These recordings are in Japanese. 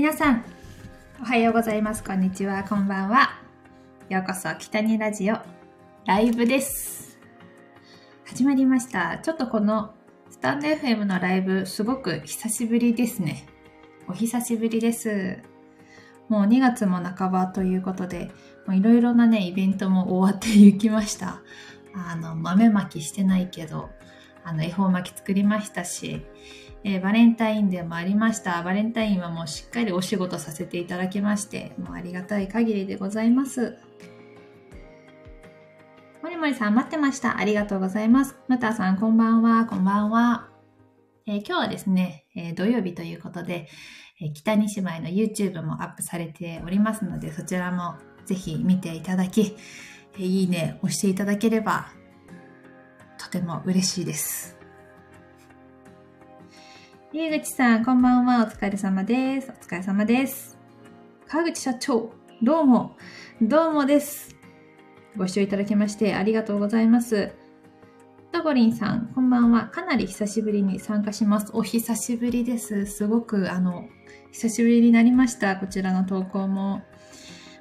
皆さん、おはようございます。こんにちは。こんばんは。ようこそ、北にラジオ、ライブです。始まりました。ちょっとこの、スタンド FM のライブ、すごく久しぶりですね。お久しぶりです。もう2月も半ばということで、いろいろなね、イベントも終わっていきました。あの、豆まきしてないけど、あの、恵方巻き作りましたし、えーバレンタインデーもありました。バレンタインはもうしっかりお仕事させていただきまして、もうありがたい限りでございます。もりもりさん待ってました。ありがとうございます。むたさんこんばんは、こんばんは。えー今日はですね、えー土曜日ということで、えー北西姉妹の YouTube もアップされておりますので、そちらもぜひ見ていただき、えーいいね押していただければ、とても嬉しいです。ゆうぐちさん、こんばんは。お疲れ様です。お疲れ様です。川口社長、どうも、どうもです。ご視聴いただきましてありがとうございます。とごりんさん、こんばんは。かなり久しぶりに参加します。お久しぶりです。すごく、あの、久しぶりになりました。こちらの投稿も。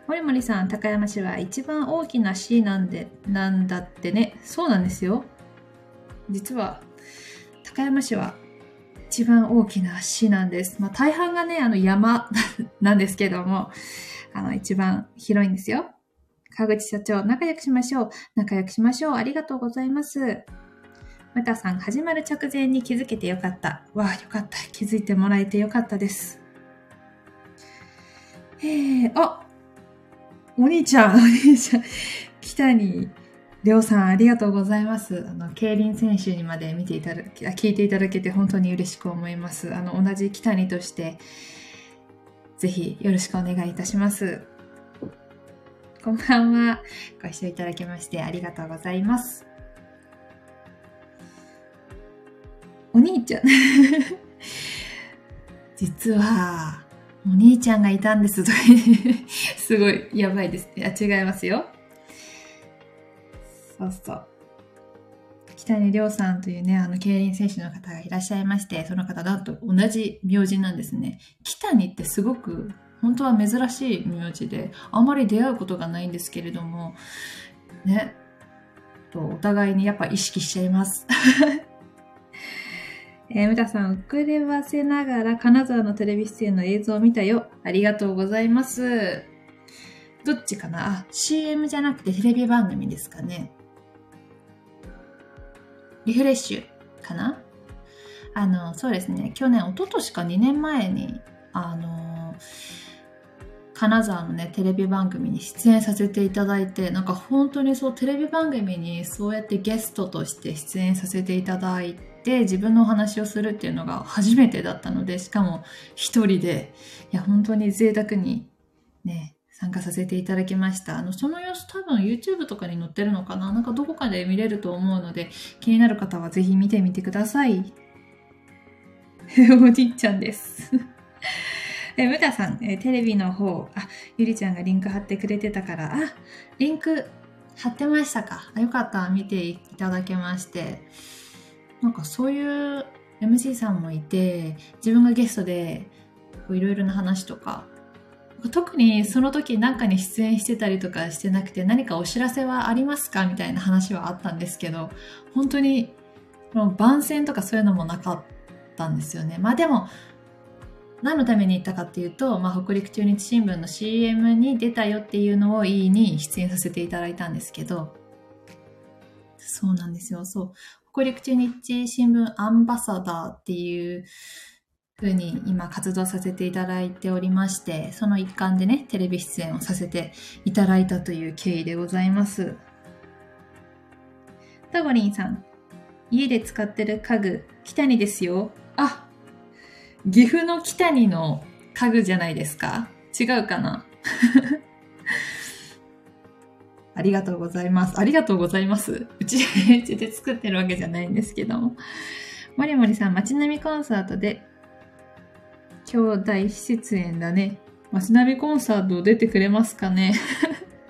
もりもりさん、高山市は一番大きな市なんで、なんだってね。そうなんですよ。実は、高山市は一番大きな市なんです。まあ、大半がね、あの山 なんですけども、あの、一番広いんですよ。川口社長、仲良くしましょう。仲良くしましょう。ありがとうございます。またさん、始まる直前に気づけてよかった。わあ、よかった。気づいてもらえてよかったです。えー、あお兄ちゃん、お兄ちゃん、北にりょうさん、ありがとうございます。あの、競輪選手にまで見ていただき、あ聞いていただけて本当に嬉しく思います。あの、同じ北にとして、ぜひよろしくお願いいたします。こんばんは。ご視聴いただきましてありがとうございます。お兄ちゃん。実は、お兄ちゃんがいたんです。と かすごい、やばいですね。あ、違いますよ。そうそう。北に亮さんというね、あの、競輪選手の方がいらっしゃいまして、その方なんと同じ名字なんですね。北にってすごく、本当は珍しい名字で、あんまり出会うことがないんですけれども、ね、とお互いにやっぱ意識しちゃいます。えー、むたさん、遅ればせながら金沢のテレビ出演の映像を見たよ。ありがとうございます。どっちかな？あ、CM じゃなくてテレビ番組ですかね。リフレッシュかな？あの、そうですね。去年、一昨年か2年前に、あの、金沢のね、テレビ番組に出演させていただいて、なんか本当にそう、テレビ番組にそうやってゲストとして出演させていただいて、自分のお話をするっていうのが初めてだったので、しかも一人で、いや、本当に贅沢にね、参加させていただきました。あの、その様子多分 YouTube とかに載ってるのかな？なんかどこかで見れると思うので、気になる方はぜひ見てみてください。おじいちゃんです。え、むたさん、えテレビの方、あ、ゆりちゃんがリンク貼ってくれてたから、あ、リンク貼ってましたか？あよかった。見ていただけまして。なんかそういう MC さんもいて、自分がゲストで、こういろいろな話とか、特にその時なんかに出演してたりとかしてなくて何かお知らせはありますかみたいな話はあったんですけど本当にこの番宣とかそういうのもなかったんですよね。まあでも何のために行ったかっていうと、まあ、北陸中日新聞の CM に出たよっていうのをいいに出演させていただいたんですけどそうなんですよ。そう。北陸中日新聞アンバサダーっていうふうに今活動させていただいておりまして、その一環でね、テレビ出演をさせていただいたという経緯でございます。タゴリンさん、家で使ってる家具、北にですよ。あ、岐阜の北にの家具じゃないですか違うかな ありがとうございます。ありがとうございます。うちうちで作ってるわけじゃないんですけども。もりもりさん、街並みコンサートで兄弟出演だね。街並みコンサート出てくれますかね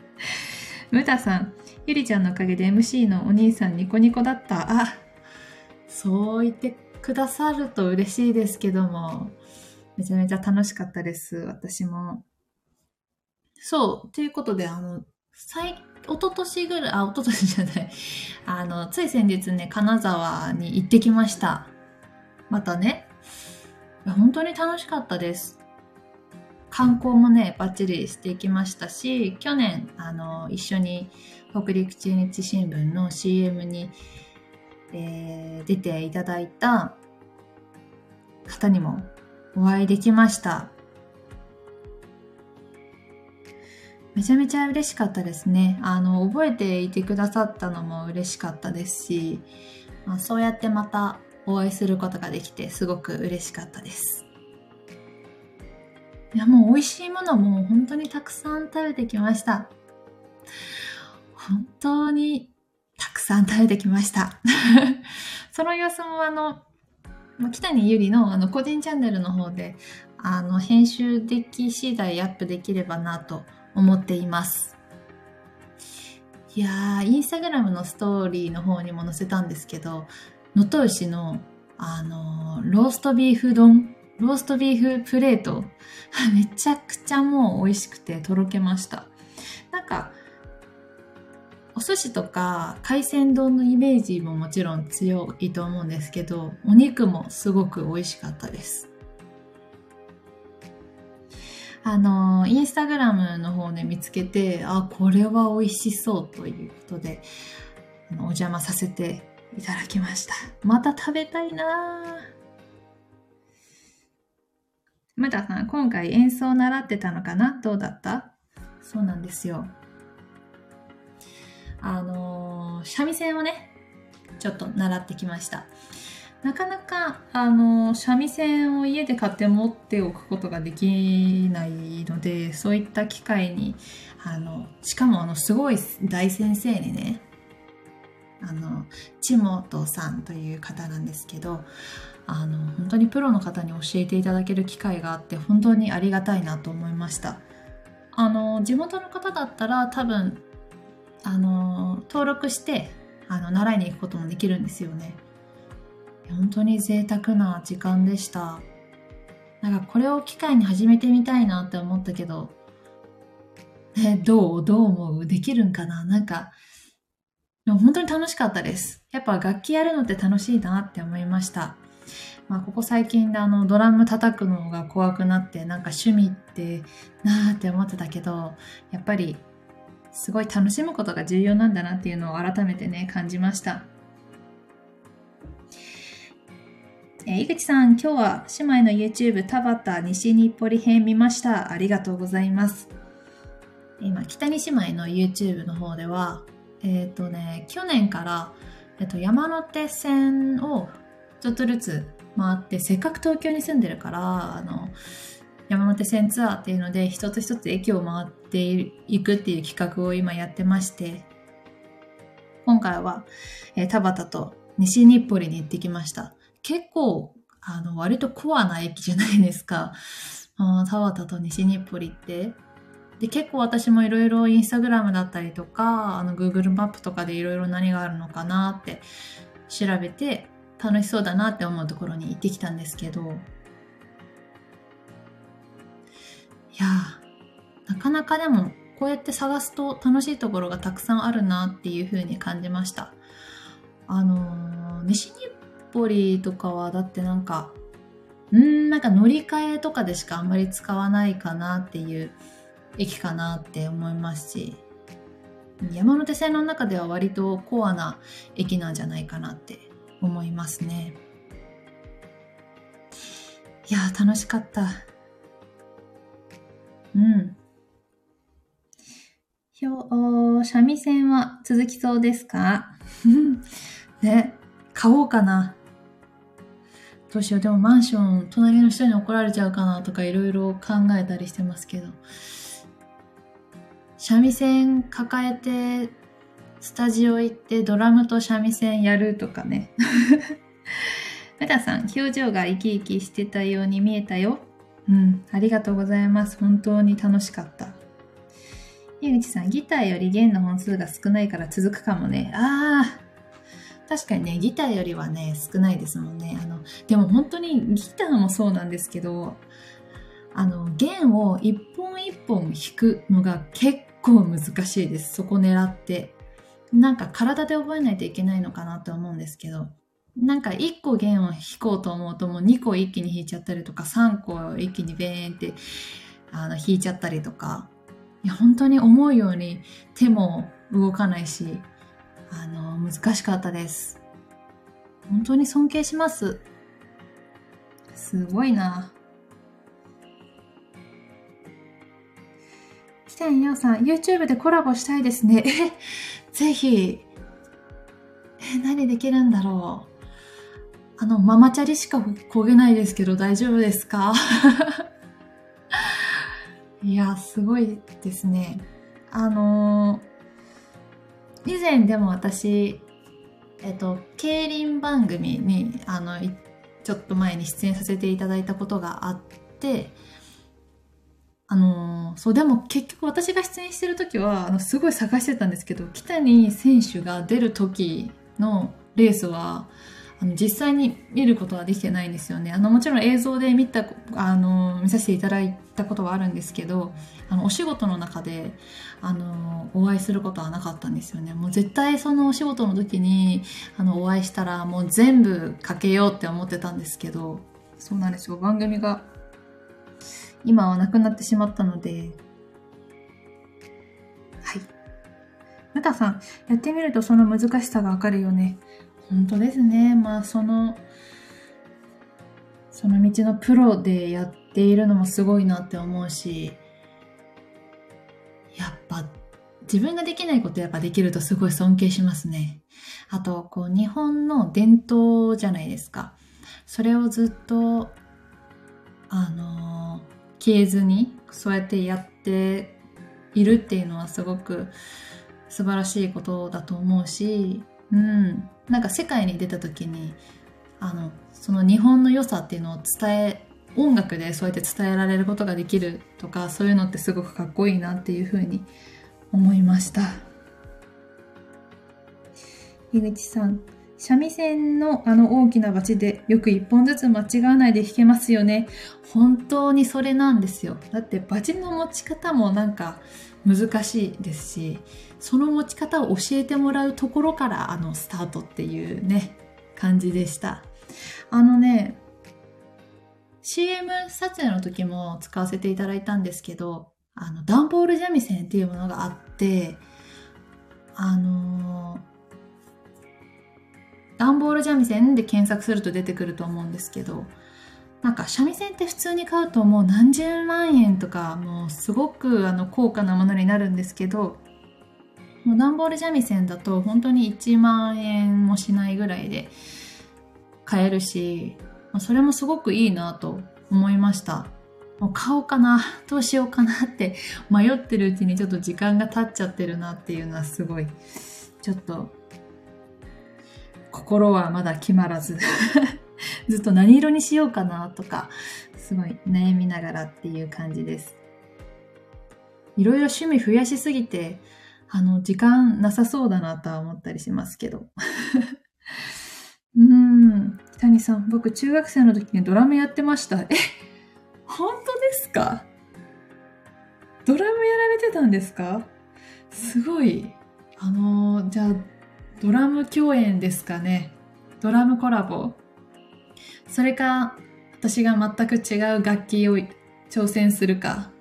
むたさん、ゆりちゃんのおかげで MC のお兄さんニコニコだった。あ、そう言ってくださると嬉しいですけども、めちゃめちゃ楽しかったです、私も。そう、ということで、あの、最、一昨年ぐらい、あ、一昨年じゃない。あの、つい先日ね、金沢に行ってきました。またね。本当に楽しかったです。観光もね、バッチリしていきましたし、去年、あの、一緒に北陸中日新聞の CM に、えー、出ていただいた方にもお会いできました。めちゃめちゃ嬉しかったですね。あの、覚えていてくださったのも嬉しかったですし、まあ、そうやってまたお会いすることができてすごく嬉しかったです。いや、もう美味しいものも本当にたくさん食べてきました。本当にたくさん食べてきました。その様子もあの、北にゆりのあの個人チャンネルの方で、あの、編集でき次第アップできればなと思っています。いやー、インスタグラムのストーリーの方にも載せたんですけど、能登牛の、あのー、ローストビーフ丼、ローストビーフプレート、めちゃくちゃもう美味しくてとろけました。なんか、お寿司とか海鮮丼のイメージももちろん強いと思うんですけど、お肉もすごく美味しかったです。あの、インスタグラムの方で見つけて、あ、これは美味しそうということで、お邪魔させていただきました。また食べたいなむたさん、今回演奏習ってたのかな？どうだった？そうなんですよ。あのー、三味線をね、ちょっと習ってきました。なかなか、あの、三味線を家で買って持っておくことができないので、そういった機会に、あの、しかもあの、すごい大先生にね、あの、ちもとさんという方なんですけど、あの、本当にプロの方に教えていただける機会があって、本当にありがたいなと思いました。あの、地元の方だったら多分、あの、登録して、あの、習いに行くこともできるんですよね。本当に贅沢な時間でした。なんかこれを機会に始めてみたいなって思ったけど、え、どうどう思う？できるんかな？なんか、も本当に楽しかったです。やっぱ楽器やるのって楽しいなって思いました。まあ、ここ最近であのドラム叩くのが怖くなってなんか趣味ってなーって思ってたけどやっぱりすごい楽しむことが重要なんだなっていうのを改めてね感じましたえー、井口さん、今日は姉妹の YouTube 田畑西日暮里編見ました。ありがとうございます。今、北に姉妹の YouTube の方では、えっ、ー、とね、去年から、えっ、ー、と、山手線をちょっとずつ回って、せっかく東京に住んでるから、あの、山手線ツアーっていうので、一つ一つ駅を回っていくっていう企画を今やってまして、今回は、えー、田畑と西日暮里に行ってきました。結構、あの、割とコアな駅じゃないですか。あ田畑と西日暮里って。で、結構私もいろいろインスタグラムだったりとか、あの、Google マップとかでいろいろ何があるのかなって調べて、楽しそうだなって思うところに行ってきたんですけど、いやなかなかでも、こうやって探すと楽しいところがたくさんあるなっていうふうに感じました。あのー、西日ポリとかはだってなんか、うんなんか乗り換えとかでしかあんまり使わないかなっていう駅かなって思いますし、山手線の中では割とコアな駅なんじゃないかなって思いますね。いや楽しかった。うん。ひょ、三味線は続きそうですか？ね、買おうかな。どうしよう、でもマンション、隣の人に怒られちゃうかなとかいろいろ考えたりしてますけど。三味線抱えて、スタジオ行ってドラムと三味線やるとかね。メタさん、表情が生き生きしてたように見えたよ。うん、ありがとうございます。本当に楽しかった。井口さん、ギターより弦の本数が少ないから続くかもね。ああ、確かにね、ギターよりはね、少ないですもんね。あの、でも本当にギターもそうなんですけど、あの、弦を一本一本弾くのが結構難しいです。そこ狙って。なんか体で覚えないといけないのかなって思うんですけど、なんか1個弦を弾こうと思うともう2個一気に弾いちゃったりとか3個一気にベーンってあの弾いちゃったりとか。いや本当に思うように手も動かないしあの難しかったです。本当に尊敬します。すごいな。北谷洋さん YouTube でコラボしたいですね。えぜひ。え何できるんだろう。あの、ママチャリしか焦げないですけど大丈夫ですか？いや、すごいですね。あのー、以前でも私、えっと、競輪番組に、あの、ちょっと前に出演させていただいたことがあって、あの、そう、でも結局私が出演してる時は、あの、すごい探してたんですけど、北谷選手が出る時のレースは、あの実際に見ることはできてないんですよね。あのもちろん映像で見たあの見させていただいたことはあるんですけどあのお仕事の中であのお会いすることはなかったんですよね。もう絶対そのお仕事の時にあのお会いしたらもう全部かけようって思ってたんですけどそうなんですよ番組が今はなくなってしまったのではい。ムタさん、やってみるとその難しさがわかるよね。本当ですね。まあ、その、その道のプロでやっているのもすごいなって思うし、やっぱ自分ができないことやっぱできるとすごい尊敬しますね。あと、こう、日本の伝統じゃないですか。それをずっと、あの、消えずに、そうやってやっているっていうのはすごく素晴らしいことだと思うし、うん。なんか世界に出た時にあのその日本の良さっていうのを伝え音楽でそうやって伝えられることができるとかそういうのってすごくかっこいいなっていうふうに思いました井口さん三味線のあの大きなバチでよく一本ずつ間違わないで弾けますよね。本当にそれなんですよ。だってバチの持ち方もなんか難しいですし、その持ち方を教えてもらうところからあのスタートっていうね、感じでした。あのね、CM 撮影の時も使わせていただいたんですけど、あの、段ボール三味線っていうものがあって、あのー、段ボール三味線で検索すると出てくると思うんですけど、なんか三味線って普通に買うともう何十万円とかもうすごくあの高価なものになるんですけどもう段ボール三味線だと本当に1万円もしないぐらいで買えるし、それもすごくいいなと思いました。もう買おうかな、どうしようかなって迷ってるうちにちょっと時間が経っちゃってるなっていうのはすごい、ちょっと、心はまだ決まらず ずっと何色にしようかなとか、すごい悩みながらっていう感じです。いろいろ趣味増やしすぎて、あの、時間なさそうだなとは思ったりしますけど。うん。谷さん、僕中学生の時にドラムやってました。え、本当ですか？ドラムやられてたんですか？すごい。あの、じゃあ、ドラム共演ですかね。ドラムコラボ。それか、私が全く違う楽器を挑戦するか。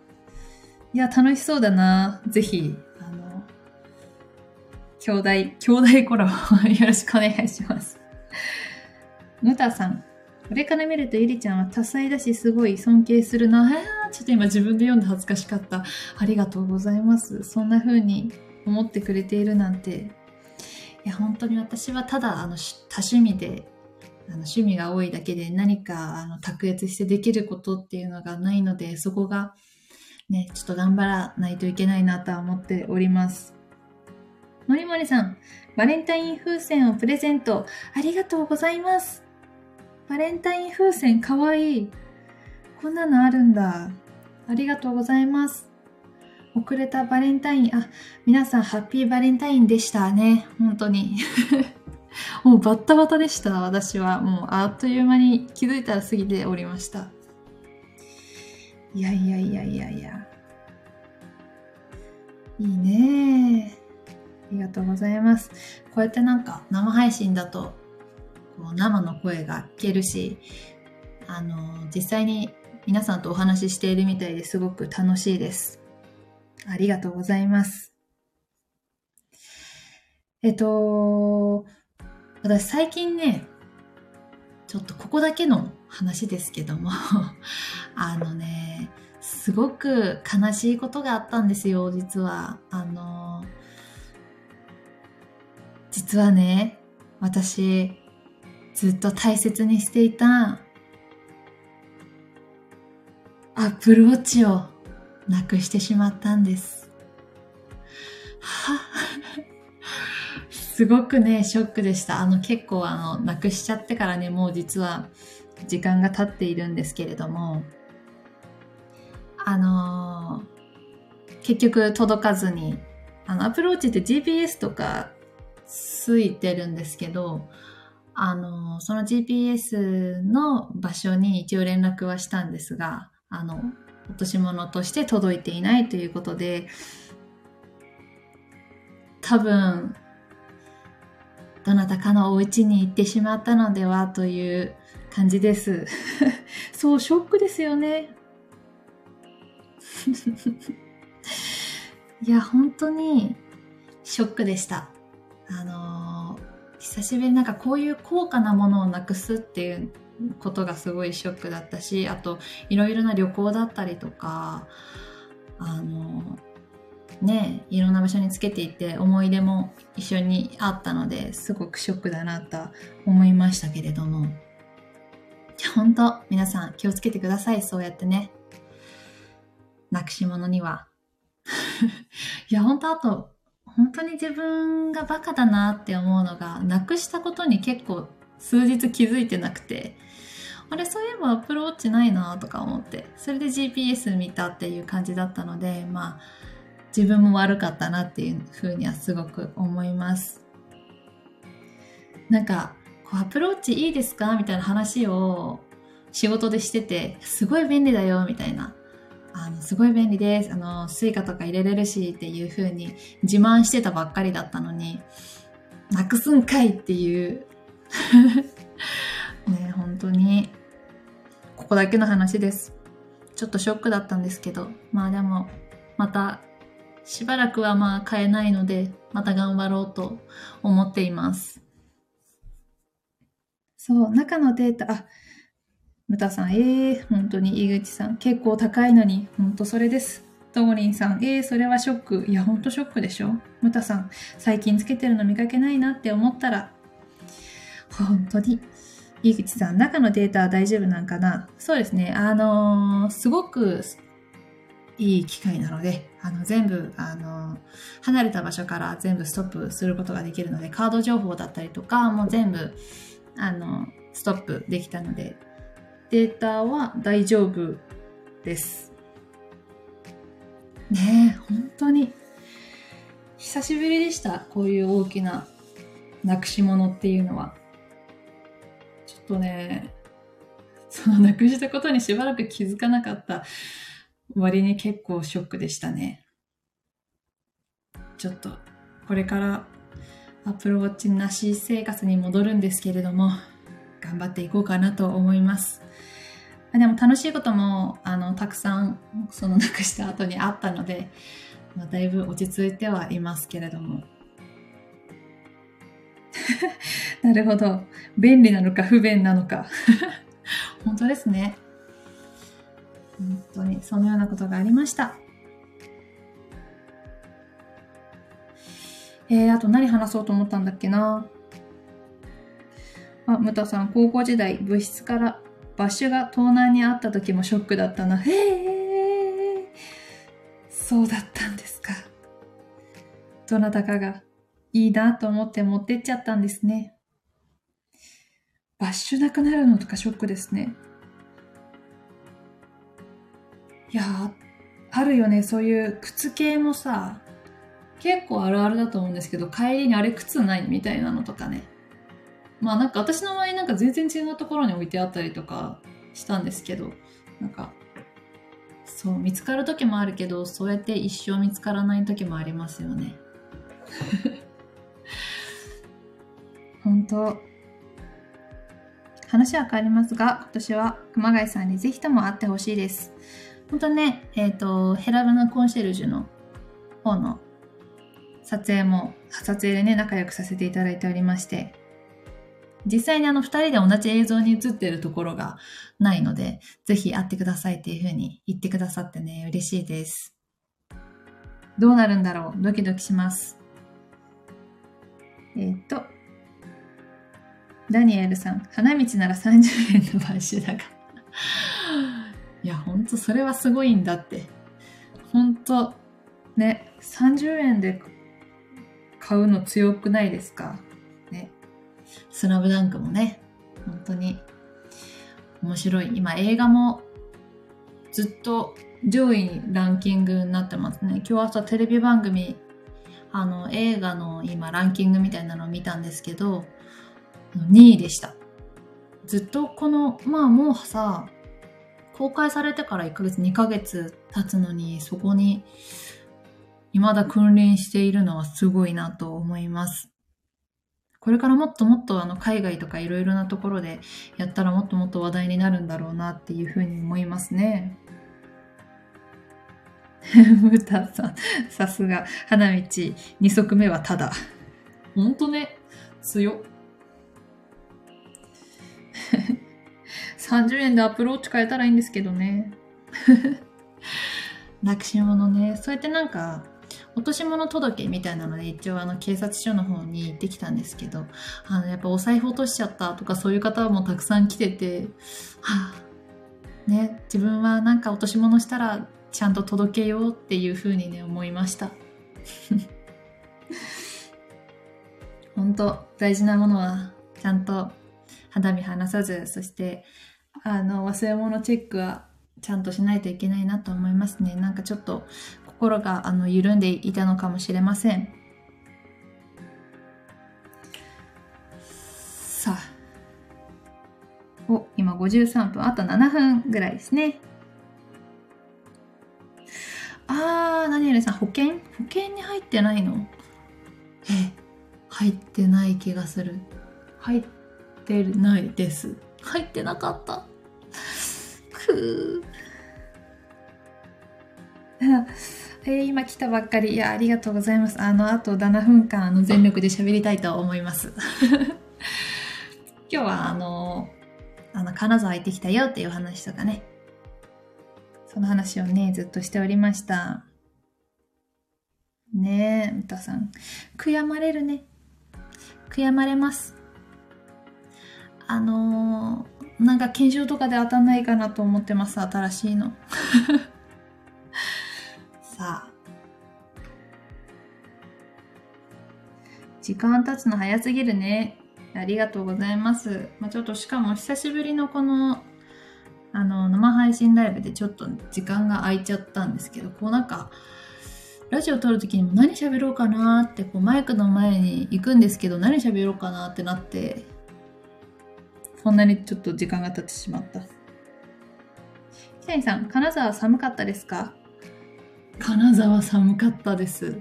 いや、楽しそうだな。ぜひ、あの兄弟、兄弟コラボよろしくお願いします。ムタさん。これから見るとゆりちゃんは多彩だしすごい尊敬するな。あちょっと今自分で読んで恥ずかしかった。ありがとうございます。そんな風に思ってくれているなんて。いや、本当に私はただあの多趣味で、あの趣味が多いだけで何かあの卓越してできることっていうのがないので、そこがね、ちょっと頑張らないといけないなとは思っております。もりもりさん、バレンタイン風船をプレゼント。ありがとうございます。バレンタイン風船かわいい。こんなのあるんだ。ありがとうございます。遅れたバレンタイン、あ、皆さんハッピーバレンタインでしたね。本当に。もうバッタバタでした、私は。もうあっという間に気づいたら過ぎておりました。いやいやいやいやいや。いいねありがとうございます。こうやってなんか生配信だと、こう生の声が聞けるし、あの、実際に皆さんとお話ししているみたいですごく楽しいです。ありがとうございます。えっと、私最近ね、ちょっとここだけの話ですけども あのね、すごく悲しいことがあったんですよ、実は。あの、実はね、私、ずっと大切にしていたアップルウォッチをなくしてしまったんです。すごくね、ショックでした。あの結構あの、なくしちゃってからね、もう実は時間が経っているんですけれども、あのー、結局届かずに、あの、アプローチって GPS とかついてるんですけど、あの、その GPS の場所に一応連絡はしたんですが、あの、落とし物として届いていないということで、多分、どなたかのお家に行ってしまったのではという感じです。そう、ショックですよね。いや、本当にショックでした。あのー、久しぶりになんかこういう高価なものをなくすっていうことがすごいショックだったし、あと、いろいろな旅行だったりとか、あの、ね、いろんな場所につけていて思い出も一緒にあったのですごくショックだなと思いましたけれども。本当皆さん気をつけてください。そうやってね。なくし物には。いや、本当あと、本当に自分がバカだなって思うのが、なくしたことに結構数日気づいてなくて、あれ、そういえば Apple Watch ないなとか思って、それで GPS 見たっていう感じだったので、まあ、自分も悪かったなっていうふうにはすごく思います。なんか、こう Apple Watch いいですかみたいな話を仕事でしてて、すごい便利だよ、みたいなあの、すごい便利です。あの、スイカとか入れれるしっていう風に自慢してたばっかりだったのに、なくすんかいっていう ね、本当に、ここだけの話です。ちょっとショックだったんですけど、まあでも、また、しばらくはまあ買えないので、また頑張ろうと思っています。そう、中のデータ、あ、ムタさん、ええー、本当に井口さん、結構高いのに、本当それです。ともりんさん、ええー、それはショック。いや、ほんとショックでしょムタさん、最近つけてるの見かけないなって思ったら、本当に。井口さん、中のデータは大丈夫なんかな？そうですね。あのー、すごくいい機械なので、あの、全部、あの、離れた場所から全部ストップすることができるので、カード情報だったりとか、もう全部、あの、ストップできたので、データは大丈夫です。ねえ、本当に。久しぶりでした。こういう大きななくし物っていうのは。とね、そのなくしたことにしばらく気づかなかった割に結構ショックでしたね。ちょっと、これからアプローチなし生活に戻るんですけれども、頑張っていこうかなと思います。でも楽しいこともあのたくさんそのなくした後にあったので、まあ、だいぶ落ち着いてはいますけれども。なるほど。便利なのか不便なのか。本当ですね。本当にそのようなことがありました。えー、あと何話そうと思ったんだっけな。あ、ムタさん、高校時代、部室からバッシュが盗難にあった時もショックだったな。へえ、そうだったんですか。どなたかがいいなと思って持ってっちゃったんですね。バッシュなくなるのとかショックですね。いやあるよね。そういう靴系もさ、結構あるあるだと思うんですけど、帰りにあれ靴ないみたいなのとかね。まあなんか私の場合なんか全然違うところに置いてあったりとかしたんですけど、なんか、そう、見つかる時もあるけど、そうやって一生見つからない時もありますよね。本当話は変わりますが、今年は熊谷さんにぜひとも会ってほしいです。本当ね、えっ、ー、と、ヘラブナコンシェルジュの方の撮影も、撮影でね、仲良くさせていただいておりまして、実際にあの二人で同じ映像に映ってるところがないので、ぜひ会ってくださいっていう風に言ってくださってね、嬉しいです。どうなるんだろう？ドキドキします。えっ、と、ダニエルさん、花道なら30円の買収だが。いや、ほんとそれはすごいんだって。ほんと、ね、30円で買うの強くないですか？ね。スラムダンクもね、本当に面白い。今映画もずっと上位にランキングになってますね。今日朝テレビ番組、あの映画の今ランキングみたいなのを見たんですけど、2位でした。ずっとこの、まあもうさ、公開されてから1ヶ月、2ヶ月経つのに、そこに未だ訓練しているのはすごいなと思います。これからもっともっとあの海外とかいろいろなところでやったらもっともっと話題になるんだろうなっていうふうに思いますね。ムタさん、さすが、花道、二足目はただ。ほんとね、強っ。30円でアプローチ変えたらいいんですけどね。なくし物ね。そうやってなんか、落とし物届みたいなので一応あの警察署の方に行ってきたんですけど、あのやっぱお財布落としちゃったとかそういう方もたくさん来てて、はあ、ね、自分はなんか落とし物したらちゃんと届けようっていうふうにね思いました。本当大事なものはちゃんと肌身離さず、そしてあの忘れ物チェックはちゃんとしないといけないなと思いますね。なんかちょっと心があの緩んでいたのかもしれません。さあ。お、今53分。あと7分ぐらいですね。あー、何々さん、保険？保険に入ってないの？え、入ってない気がする。入ってないです。入ってなかった。くー。えー、今来たばっかり。いや、ありがとうございます。あの、あと7分間、あの、全力で喋りたいと思います。今日は、あの、あの、金沢行ってきたよっていう話とかね。その話をね、ずっとしておりました。ねえ、歌さん。悔やまれるね。悔やまれます。あのー、なんか研修とかで当たんないかなと思ってます、新しいの。さ時間経つの早すぎるね。ありがとうございます。まあ、ちょっとしかも久しぶりのこの、あの、生配信ライブでちょっと時間が空いちゃったんですけど、こうなんか、ラジオ撮るときにも何喋ろうかなって、こうマイクの前に行くんですけど、何喋ろうかなってなって、こんなにちょっと時間が経ってしまった。北谷さん、金沢寒かったですか？金沢寒かったです。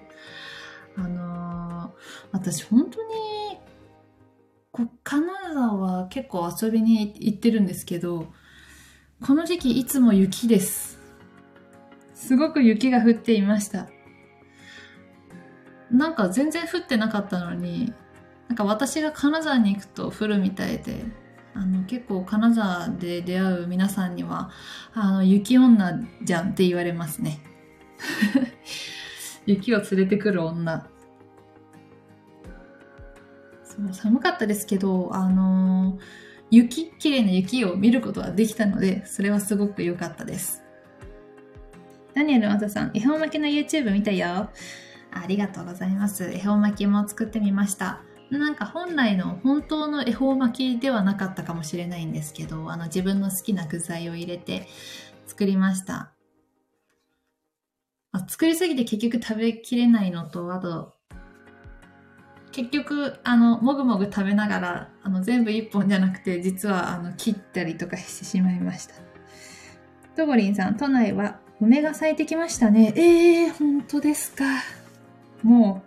あのー、私本当に、こ金沢は結構遊びに行ってるんですけど、この時期いつも雪です。すごく雪が降っていました。なんか全然降ってなかったのに、なんか私が金沢に行くと降るみたいで、あの結構金沢で出会う皆さんには、あの雪女じゃんって言われますね。雪を連れてくる女。そう寒かったですけど、あのー、雪、綺麗な雪を見ることができたので、それはすごく良かったです。ダニエル・アザさん、恵方巻きの YouTube 見たよ。ありがとうございます。恵方巻きも作ってみました。なんか本来の本当の恵方巻きではなかったかもしれないんですけど、あの自分の好きな具材を入れて作りました。あ作りすぎて結局食べきれないのと、あと、結局、あの、もぐもぐ食べながら、あの、全部一本じゃなくて、実は、あの、切ったりとかしてしまいました。とごりんさん、都内は梅が咲いてきましたね。ええー、本当ですか。もう、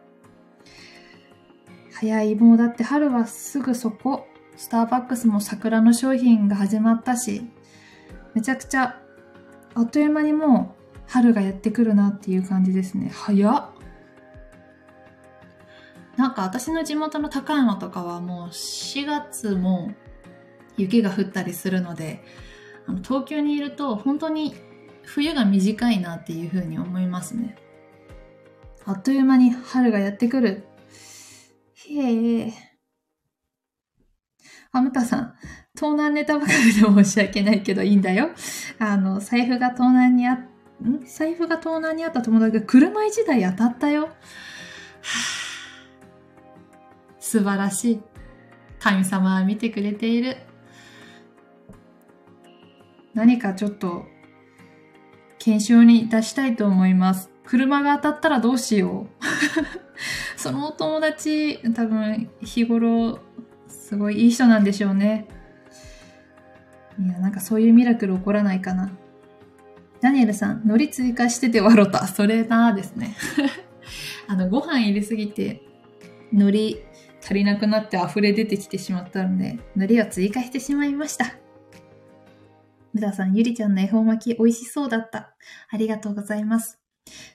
早い。もうだって春はすぐそこ。スターバックスも桜の商品が始まったし、めちゃくちゃ、あっという間にもう春がやってくるなっていう感じですね。早っ。なんか私の地元の高山とかはもう4月も雪が降ったりするので、あの東京にいると本当に冬が短いなっていうふうに思いますね。あっという間に春がやってくる。へえ。あ、むたさん、盗難ネタばかりで申し訳ないけどいいんだよ。あの、財布が盗難にあ、ん？財布が盗難にあった友達が車1台当たったよ。は素晴らしい。神様は見てくれている。何かちょっと、検証に出したいと思います。車が当たったらどうしよう。そのお友達、多分日頃、すごいいい人なんでしょうね。いや、なんかそういうミラクル起こらないかな。ダニエルさん、海苔追加してて笑った。それなーですね。あの、ご飯入れすぎて、海苔足りなくなって溢れ出てきてしまったので、海苔を追加してしまいました。むださん、ゆりちゃんの恵方巻き美味しそうだった。ありがとうございます。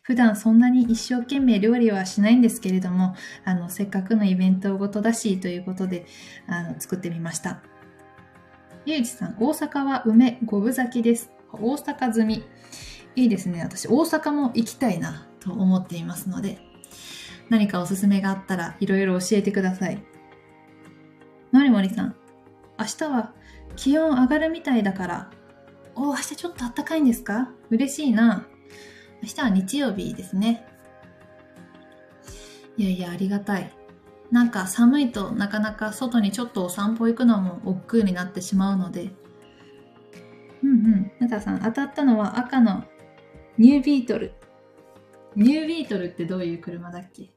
普段そんなに一生懸命料理はしないんですけれども、あの、せっかくのイベントごとだしということで、あの、作ってみました。ゆうじさん、大阪は梅五分咲きです。大阪済み。いいですね。私、大阪も行きたいなと思っていますので、何かおすすめがあったらいろいろ教えてください。のりもりさん、明日は気温上がるみたいだから、お明日ちょっと暖かいんですか？嬉しいな。明日は日曜日ですね。いやいや、ありがたい。なんか寒いとなかなか外にちょっとお散歩行くのも億劫になってしまうので。うんうん。なたさん、当たったのは赤のニュービートル。ニュービートルってどういう車だっけ？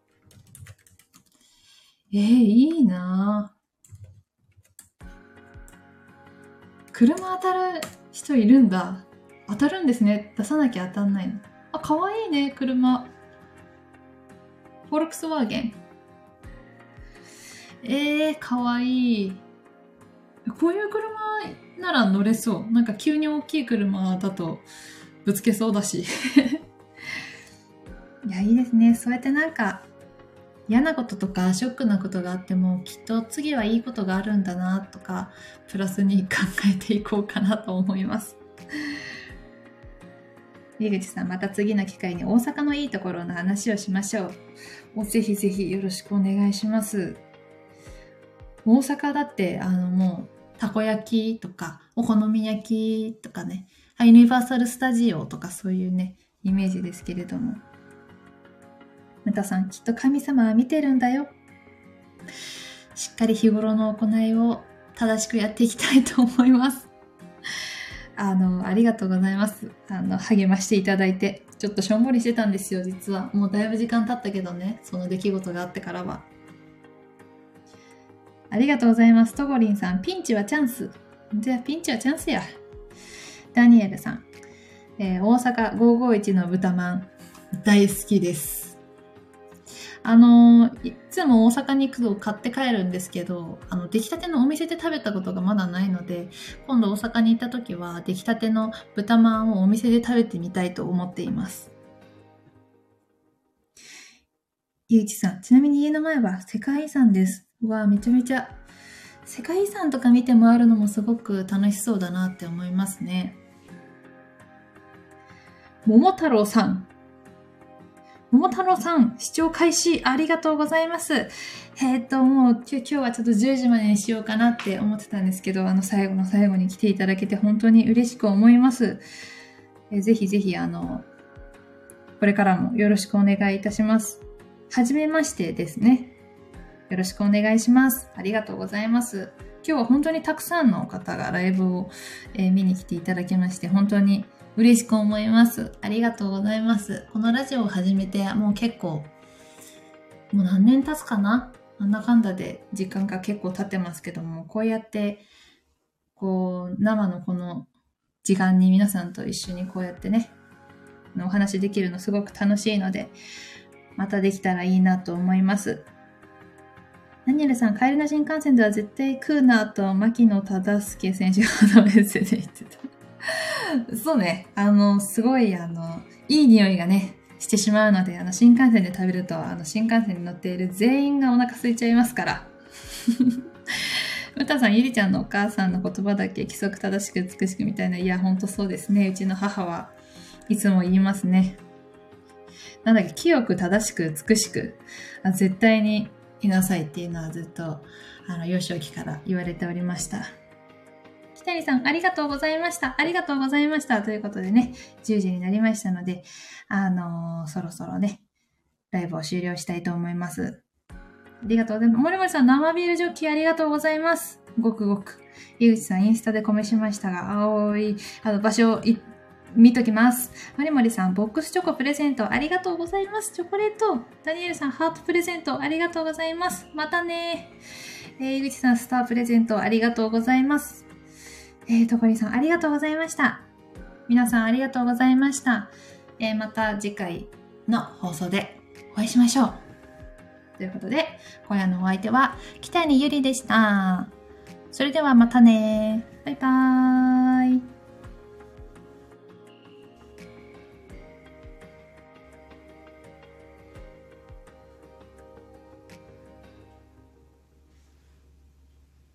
えー、いいな車当たる人いるんだ。当たるんですね。出さなきゃ当たんないの。あ、かわいいね、車。フォルクスワーゲン。えー、かわいい。こういう車なら乗れそう。なんか急に大きい車だとぶつけそうだし。いや、いいですね。そうやってなんか嫌なこととかショックなことがあってもきっと次はいいことがあるんだなとかプラスに考えていこうかなと思います。井口さん、また次の機会に大阪のいいところの話をしましょう。ぜひぜひよろしくお願いします。大阪だって、あのもう、たこ焼きとか、お好み焼きとかね、ユニバーサル・スタジオとかそういうね、イメージですけれども、メタさん、きっと神様は見てるんだよ。しっかり日頃の行いを正しくやっていきたいと思います。あの、ありがとうございます。あの、励ましていただいて。ちょっとしょんぼりしてたんですよ、実は。もうだいぶ時間経ったけどね、その出来事があってからは。ありがとうございます。トゴリンさん、ピンチはチャンス。じゃあ、ピンチはチャンスや。ダニエルさん、えー、大阪551の豚まん、大好きです。あの、いつも大阪に行くと買って帰るんですけど、あの、出来たてのお店で食べたことがまだないので、今度大阪に行った時は出来たての豚まんをお店で食べてみたいと思っています。ゆうちさん、ちなみに家の前は世界遺産です。うわめちゃめちゃ、世界遺産とか見て回るのもすごく楽しそうだなって思いますね。桃太郎さん、桃太郎さん、視聴開始ありがとうございます。えー、っと、もう今日はちょっと10時までにしようかなって思ってたんですけど、あの最後の最後に来ていただけて本当に嬉しく思います。えー、ぜひぜひ、あの、これからもよろしくお願いいたします。はじめましてですね。よろしくお願いします。ありがとうございます。今日は本当にたくさんの方がライブを、えー、見に来ていただきまして、本当に嬉しく思います。ありがとうございます。このラジオを始めてもう結構、もう何年経つかな？なんだかんだで時間が結構経ってますけども、こうやって、こう、生のこの時間に皆さんと一緒にこうやってね、お話できるのすごく楽しいので、またできたらいいなと思います。ダニエルさん、帰りの新幹線では絶対食うなと、牧野忠介選手がのメッセーで言ってた。そうね、あの、すごい、あの、いい匂いがね、してしまうので、あの、新幹線で食べると、あの、新幹線に乗っている全員がお腹空いちゃいますから。むたさん、ゆりちゃんのお母さんの言葉だけ規則正しく美しくみたいな、いや、ほんとそうですね。うちの母はいつも言いますね。なんだっけ、清く正しく美しく、あ絶対にいなさいっていうのはずっと、あの、幼少期から言われておりました。北谷さん、ありがとうございました。ありがとうございました。ということでね、10時になりましたので、あのー、そろそろね、ライブを終了したいと思います。ありがとうございます。森森さん、生ビールジョッキありがとうございます。ごくごく。井口さん、インスタでコメしましたが、青い、あの、場所い、見ときます。マリモリさん、ボックスチョコプレゼントありがとうございます。チョコレート。ダニエルさん、ハートプレゼントありがとうございます。またね。えー、井口さん、スタープレゼントありがとうございます。えー、とこりさん、ありがとうございました。皆さん、ありがとうございました。えー、また次回の放送でお会いしましょう。ということで、今夜のお相手は北谷ゆりでした。それではまたね。バイバーイ。